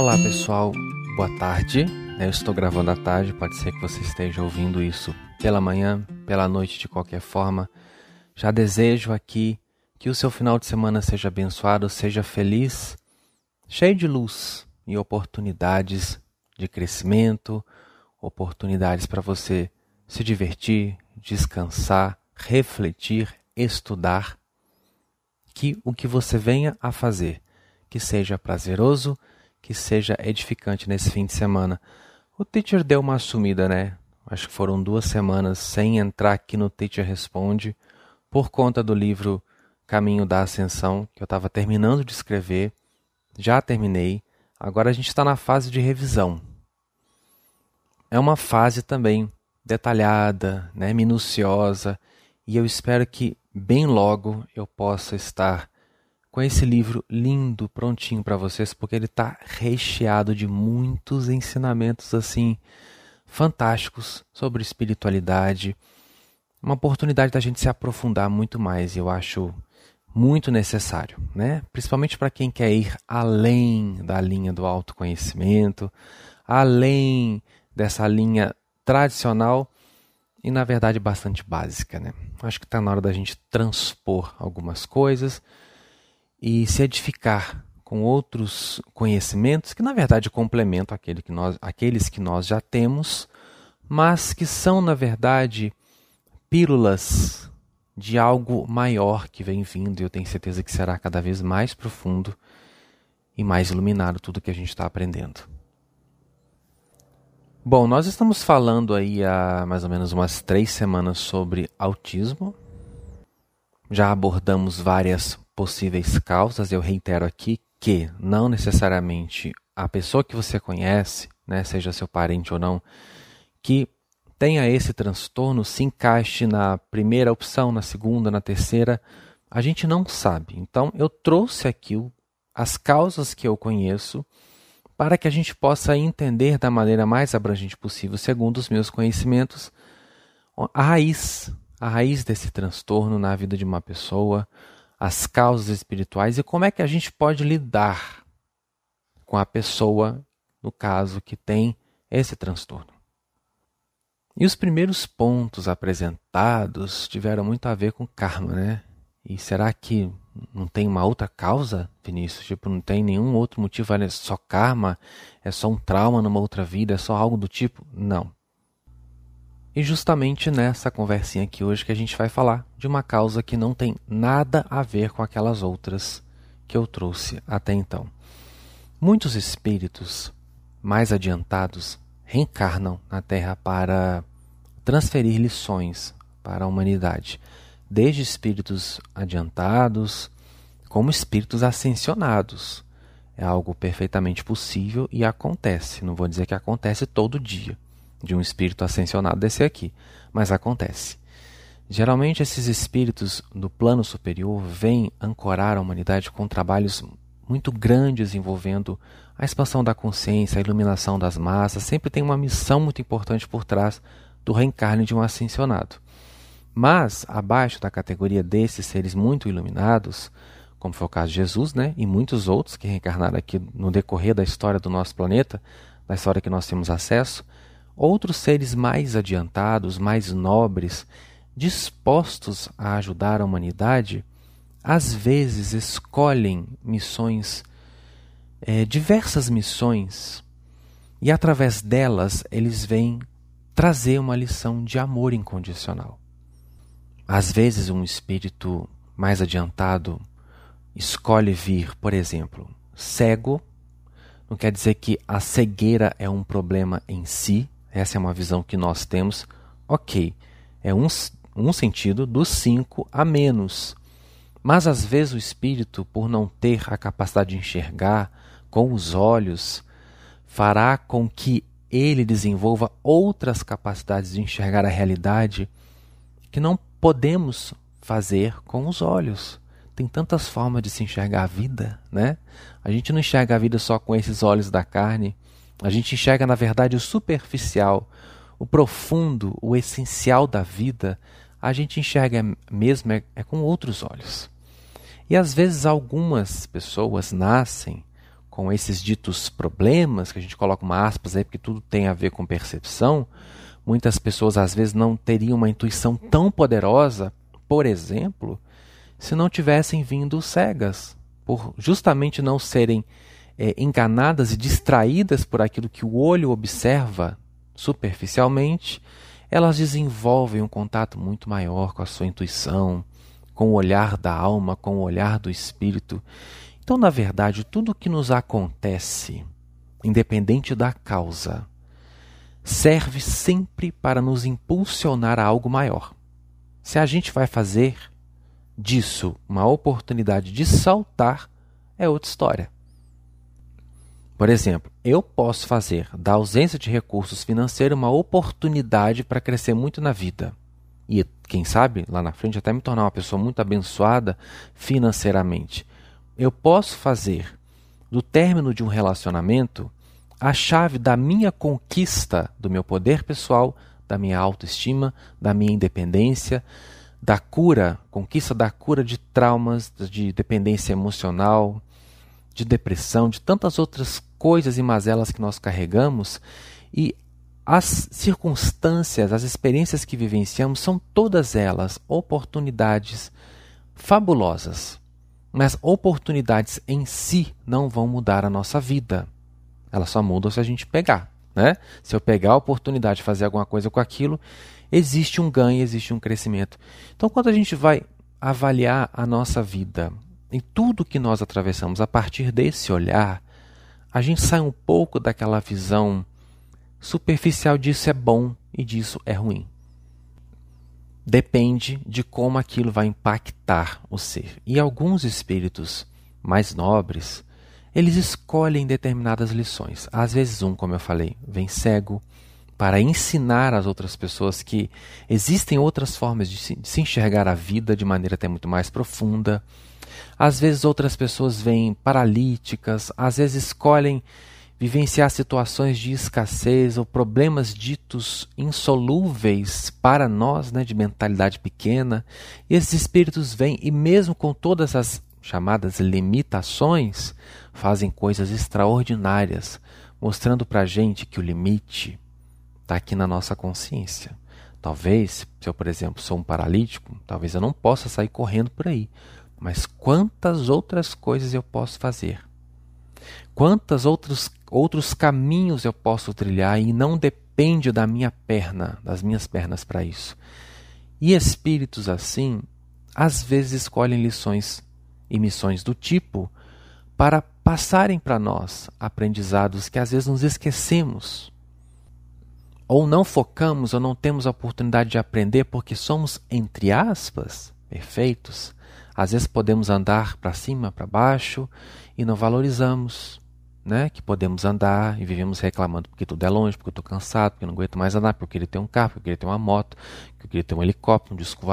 Olá pessoal, boa tarde. Eu estou gravando à tarde, pode ser que você esteja ouvindo isso pela manhã, pela noite, de qualquer forma. Já desejo aqui que o seu final de semana seja abençoado, seja feliz, cheio de luz e oportunidades de crescimento, oportunidades para você se divertir, descansar, refletir, estudar. Que o que você venha a fazer, que seja prazeroso, que seja edificante nesse fim de semana. O teacher deu uma sumida, né? Acho que foram duas semanas sem entrar aqui no Teacher Responde por conta do livro Caminho da Ascensão, que eu estava terminando de escrever, já terminei, agora a gente está na fase de revisão. É uma fase também detalhada, né, minuciosa, e eu espero que bem logo eu possa estar com esse livro lindo, prontinho para vocês, porque ele está recheado de muitos ensinamentos assim fantásticos sobre espiritualidade, uma oportunidade da gente se aprofundar muito mais, eu acho muito necessário, né? Principalmente para quem quer ir além da linha do autoconhecimento, além dessa linha tradicional e na verdade bastante básica, né? Acho que está na hora da gente transpor algumas coisas e se edificar com outros conhecimentos que na verdade complementam aquele que nós, aqueles que nós já temos, mas que são na verdade pílulas de algo maior que vem vindo e eu tenho certeza que será cada vez mais profundo e mais iluminado tudo que a gente está aprendendo. Bom, nós estamos falando aí há mais ou menos umas três semanas sobre autismo. Já abordamos várias possíveis causas. Eu reitero aqui que não necessariamente a pessoa que você conhece, né, seja seu parente ou não, que tenha esse transtorno se encaixe na primeira opção, na segunda, na terceira, a gente não sabe. Então, eu trouxe aqui as causas que eu conheço para que a gente possa entender da maneira mais abrangente possível, segundo os meus conhecimentos, a raiz, a raiz desse transtorno na vida de uma pessoa, as causas espirituais e como é que a gente pode lidar com a pessoa, no caso, que tem esse transtorno. E os primeiros pontos apresentados tiveram muito a ver com karma, né? E será que não tem uma outra causa, Vinícius? Tipo, não tem nenhum outro motivo? É só karma? É só um trauma numa outra vida? É só algo do tipo? Não. E justamente nessa conversinha aqui hoje que a gente vai falar de uma causa que não tem nada a ver com aquelas outras que eu trouxe até então. Muitos espíritos mais adiantados reencarnam na Terra para transferir lições para a humanidade, desde espíritos adiantados, como espíritos ascensionados. É algo perfeitamente possível e acontece. Não vou dizer que acontece todo dia de um espírito ascensionado descer aqui, mas acontece. Geralmente, esses espíritos do plano superior vêm ancorar a humanidade com trabalhos muito grandes envolvendo a expansão da consciência, a iluminação das massas. Sempre tem uma missão muito importante por trás do reencarne de um ascensionado. Mas, abaixo da categoria desses seres muito iluminados, como foi o caso de Jesus, né, e muitos outros que reencarnaram aqui no decorrer da história do nosso planeta, da história que nós temos acesso, outros seres mais adiantados, mais nobres, dispostos a ajudar a humanidade, às vezes escolhem missões, é, diversas missões, e através delas eles vêm trazer uma lição de amor incondicional. Às vezes, um espírito mais adiantado escolhe vir, por exemplo, cego. Não quer dizer que a cegueira é um problema em si, essa é uma visão que nós temos. Ok, é um, um sentido dos cinco a menos. Mas às vezes o espírito, por não ter a capacidade de enxergar com os olhos, fará com que ele desenvolva outras capacidades de enxergar a realidade que não podemos fazer com os olhos. Tem tantas formas de se enxergar a vida, né? A gente não enxerga a vida só com esses olhos da carne. A gente enxerga, na verdade, o superficial, o profundo, o essencial da vida. A gente enxerga mesmo é, é com outros olhos. E às vezes algumas pessoas nascem com esses ditos problemas, que a gente coloca uma aspas aí porque tudo tem a ver com percepção, muitas pessoas às vezes não teriam uma intuição tão poderosa, por exemplo, se não tivessem vindo cegas, por justamente não serem é, enganadas e distraídas por aquilo que o olho observa superficialmente, elas desenvolvem um contato muito maior com a sua intuição, com o olhar da alma, com o olhar do espírito. Então, na verdade, tudo o que nos acontece, independente da causa, serve sempre para nos impulsionar a algo maior. Se a gente vai fazer disso uma oportunidade de saltar, é outra história. Por exemplo, eu posso fazer da ausência de recursos financeiros uma oportunidade para crescer muito na vida. E quem sabe, lá na frente, até me tornar uma pessoa muito abençoada financeiramente. Eu posso fazer do término de um relacionamento a chave da minha conquista do meu poder pessoal, da minha autoestima, da minha independência, da cura, conquista da cura de traumas, de dependência emocional, de depressão, de tantas outras coisas e mazelas que nós carregamos e as circunstâncias, as experiências que vivenciamos são todas elas oportunidades fabulosas. Mas oportunidades em si não vão mudar a nossa vida. Elas só mudam se a gente pegar. Né? Se eu pegar a oportunidade de fazer alguma coisa com aquilo, existe um ganho, existe um crescimento. Então, quando a gente vai avaliar a nossa vida e tudo que nós atravessamos a partir desse olhar, a gente sai um pouco daquela visão superficial disso é bom e disso é ruim. Depende de como aquilo vai impactar o ser. E alguns espíritos mais nobres, eles escolhem determinadas lições. Às vezes um, como eu falei, vem cego para ensinar às outras pessoas que existem outras formas de se, de se enxergar a vida de maneira até muito mais profunda às vezes outras pessoas vêm paralíticas, às vezes escolhem vivenciar situações de escassez ou problemas ditos insolúveis para nós, né, de mentalidade pequena. E esses espíritos vêm e mesmo com todas as chamadas limitações, fazem coisas extraordinárias, mostrando para a gente que o limite está aqui na nossa consciência. Talvez, se eu, por exemplo, sou um paralítico, talvez eu não possa sair correndo por aí. Mas quantas outras coisas eu posso fazer? Quantos outros, outros caminhos eu posso trilhar e não depende da minha perna, das minhas pernas para isso? E espíritos assim, às vezes escolhem lições e missões do tipo para passarem para nós aprendizados que às vezes nos esquecemos. Ou não focamos ou não temos a oportunidade de aprender porque somos, entre aspas, perfeitos às vezes podemos andar para cima, para baixo e não valorizamos, né? Que podemos andar e vivemos reclamando porque tudo é longe, porque eu estou cansado, porque eu não aguento mais andar, porque eu queria ter um carro, porque eu queria ter uma moto, porque eu queria ter um helicóptero, um disco.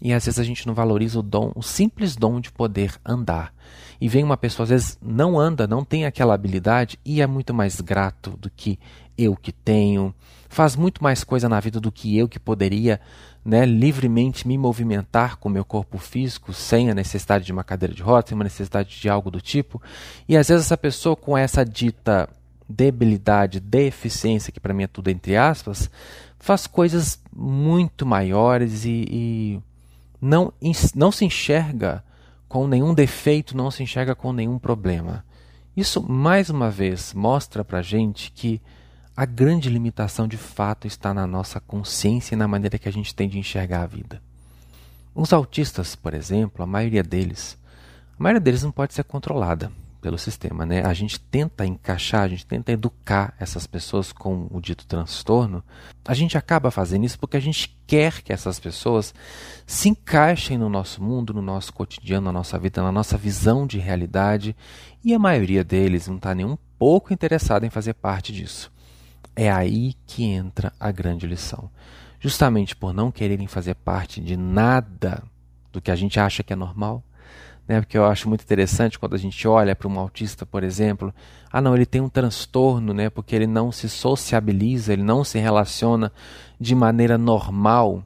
E às vezes a gente não valoriza o dom, o simples dom de poder andar. E vem uma pessoa, às vezes não anda, não tem aquela habilidade e é muito mais grato do que eu que tenho, faz muito mais coisa na vida do que eu que poderia né, livremente me movimentar com meu corpo físico, sem a necessidade de uma cadeira de rodas, sem uma necessidade de algo do tipo. E às vezes essa pessoa com essa dita debilidade, deficiência, que para mim é tudo entre aspas, faz coisas muito maiores e, e não, não se enxerga com nenhum defeito, não se enxerga com nenhum problema. Isso, mais uma vez, mostra para gente que a grande limitação de fato está na nossa consciência e na maneira que a gente tem de enxergar a vida. Os autistas, por exemplo, a maioria deles, a maioria deles não pode ser controlada pelo sistema, né? A gente tenta encaixar, a gente tenta educar essas pessoas com o dito transtorno. A gente acaba fazendo isso porque a gente quer que essas pessoas se encaixem no nosso mundo, no nosso cotidiano, na nossa vida, na nossa visão de realidade, e a maioria deles não está nem um pouco interessada em fazer parte disso. É aí que entra a grande lição. Justamente por não quererem fazer parte de nada do que a gente acha que é normal, né? Porque eu acho muito interessante quando a gente olha para um autista, por exemplo, ah não, ele tem um transtorno, né? Porque ele não se sociabiliza, ele não se relaciona de maneira normal.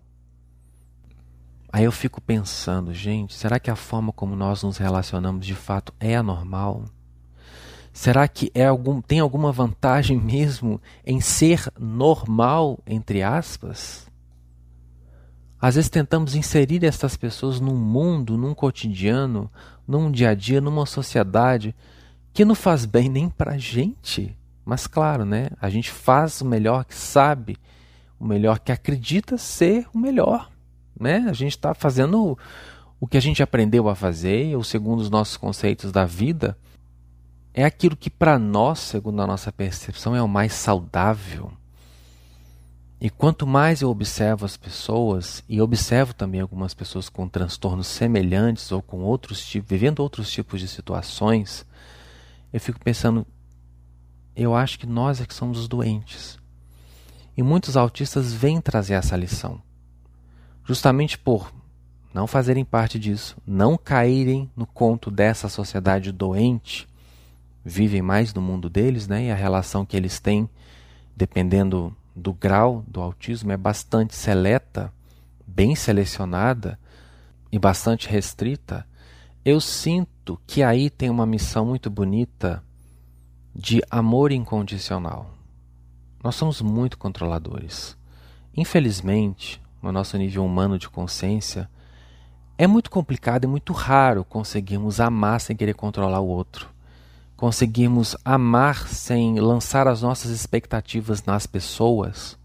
Aí eu fico pensando, gente, será que a forma como nós nos relacionamos de fato é anormal? Será que é algum, tem alguma vantagem mesmo em ser normal, entre aspas? Às vezes tentamos inserir essas pessoas num mundo, num cotidiano, num dia a dia, numa sociedade que não faz bem nem para gente. Mas claro, né? A gente faz o melhor que sabe, o melhor que acredita ser o melhor, né? A gente está fazendo o que a gente aprendeu a fazer, ou segundo os nossos conceitos da vida, é aquilo que para nós, segundo a nossa percepção, é o mais saudável. E quanto mais eu observo as pessoas, e observo também algumas pessoas com transtornos semelhantes ou com outros tipos, vivendo outros tipos de situações, eu fico pensando, eu acho que nós é que somos os doentes. E muitos autistas vêm trazer essa lição. Justamente por não fazerem parte disso, não caírem no conto dessa sociedade doente, vivem mais no mundo deles, né? E a relação que eles têm, dependendo do grau do autismo, é bastante seleta, bem selecionada e bastante restrita. Eu sinto que aí tem uma missão muito bonita de amor incondicional. Nós somos muito controladores. Infelizmente, no nosso nível humano de consciência, é muito complicado e muito raro conseguirmos amar sem querer controlar o outro conseguimos amar sem lançar as nossas expectativas nas pessoas,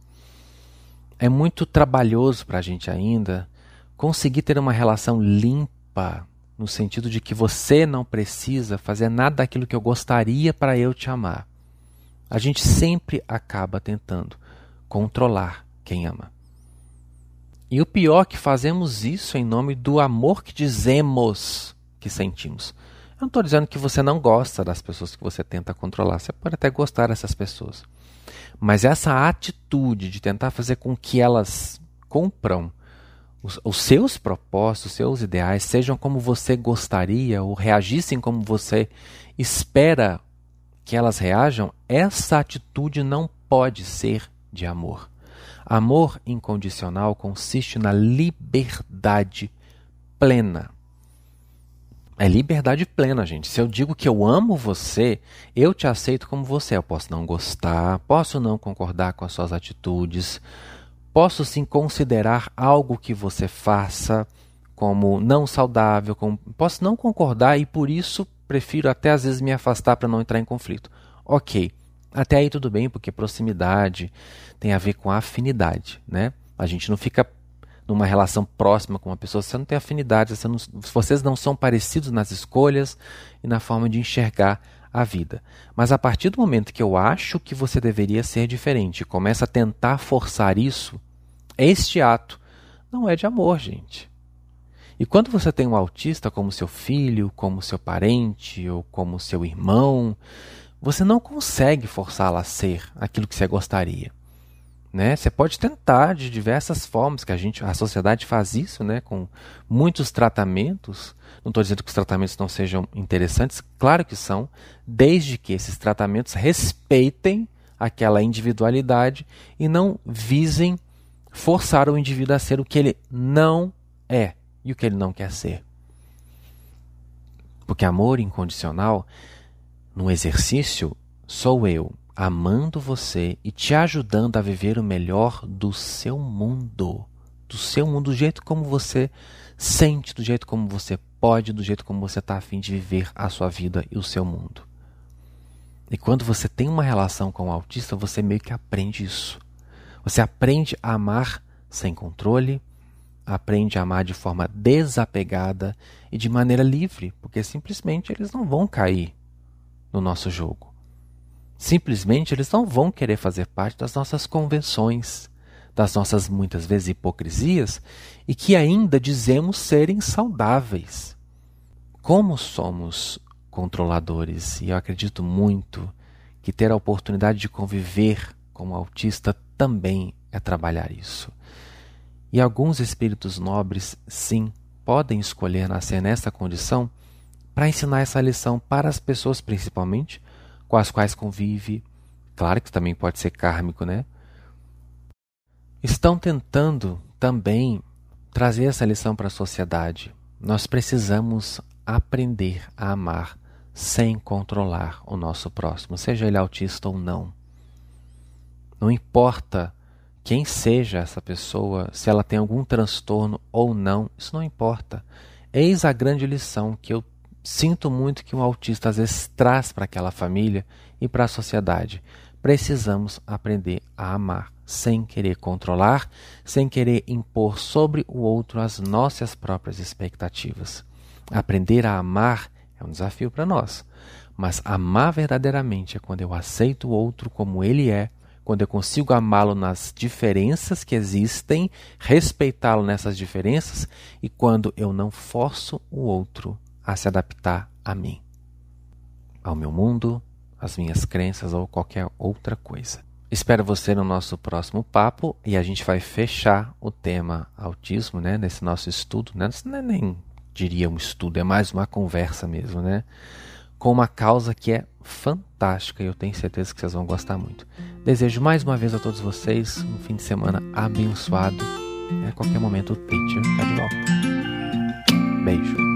é muito trabalhoso para a gente ainda conseguir ter uma relação limpa, no sentido de que você não precisa fazer nada daquilo que eu gostaria para eu te amar. A gente sempre acaba tentando controlar quem ama. E o pior é que fazemos isso em nome do amor que dizemos que sentimos. Eu não estou dizendo que você não gosta das pessoas que você tenta controlar. Você pode até gostar dessas pessoas. Mas essa atitude de tentar fazer com que elas cumpram os, os seus propósitos, os seus ideais, sejam como você gostaria ou reagissem como você espera que elas reajam, essa atitude não pode ser de amor. Amor incondicional consiste na liberdade plena é liberdade plena, gente. Se eu digo que eu amo você, eu te aceito como você. Eu posso não gostar, posso não concordar com as suas atitudes, posso sim considerar algo que você faça como não saudável, como... posso não concordar e por isso prefiro até às vezes me afastar para não entrar em conflito. Ok, até aí tudo bem, porque proximidade tem a ver com afinidade, né? A gente não fica numa relação próxima com uma pessoa, você não tem afinidade, você não, vocês não são parecidos nas escolhas e na forma de enxergar a vida. Mas a partir do momento que eu acho que você deveria ser diferente, começa a tentar forçar isso, este ato não é de amor, gente. E quando você tem um autista como seu filho, como seu parente ou como seu irmão, você não consegue forçá-la a ser aquilo que você gostaria. Né? Você pode tentar de diversas formas, que a gente, a sociedade faz isso, né? Com muitos tratamentos. Não estou dizendo que os tratamentos não sejam interessantes, claro que são, desde que esses tratamentos respeitem aquela individualidade e não visem forçar o indivíduo a ser o que ele não é e o que ele não quer ser. Porque amor incondicional, no exercício, sou eu amando você e te ajudando a viver o melhor do seu mundo. Do seu mundo, do jeito como você sente, do jeito como você pode, do jeito como você está afim de viver a sua vida e o seu mundo. E quando você tem uma relação com o autista, você meio que aprende isso. Você aprende a amar sem controle, aprende a amar de forma desapegada e de maneira livre, porque simplesmente eles não vão cair no nosso jogo. Simplesmente eles não vão querer fazer parte das nossas convenções, das nossas muitas vezes hipocrisias e que ainda dizemos serem saudáveis. Como somos controladores, e eu acredito muito que ter a oportunidade de conviver com um autista também é trabalhar isso. E alguns espíritos nobres, sim, podem escolher nascer nessa condição para ensinar essa lição para as pessoas, principalmente com as quais convive, claro que também pode ser kármico, né? Estão tentando também trazer essa lição para a sociedade. Nós precisamos aprender a amar sem controlar o nosso próximo, seja ele autista ou não. Não importa quem seja essa pessoa, se ela tem algum transtorno ou não, isso não importa. Eis a grande lição que eu sinto muito que um autista às vezes traz para aquela família e para a sociedade. Precisamos aprender a amar sem querer controlar, sem querer impor sobre o outro as nossas próprias expectativas. Aprender a amar é um desafio para nós, mas amar verdadeiramente é quando eu aceito o outro como ele é, quando eu consigo amá-lo nas diferenças que existem, respeitá-lo nessas diferenças e quando eu não forço o outro a se adaptar a mim, ao meu mundo, às minhas crenças ou qualquer outra coisa. Espero você no nosso próximo papo e a gente vai fechar o tema autismo, né, nesse nosso estudo, né? Não é nem diria um estudo, é mais uma conversa mesmo, né? Com uma causa que é fantástica e eu tenho certeza que vocês vão gostar muito. Desejo mais uma vez a todos vocês um fim de semana abençoado. A qualquer momento o teacher está de volta. Beijo.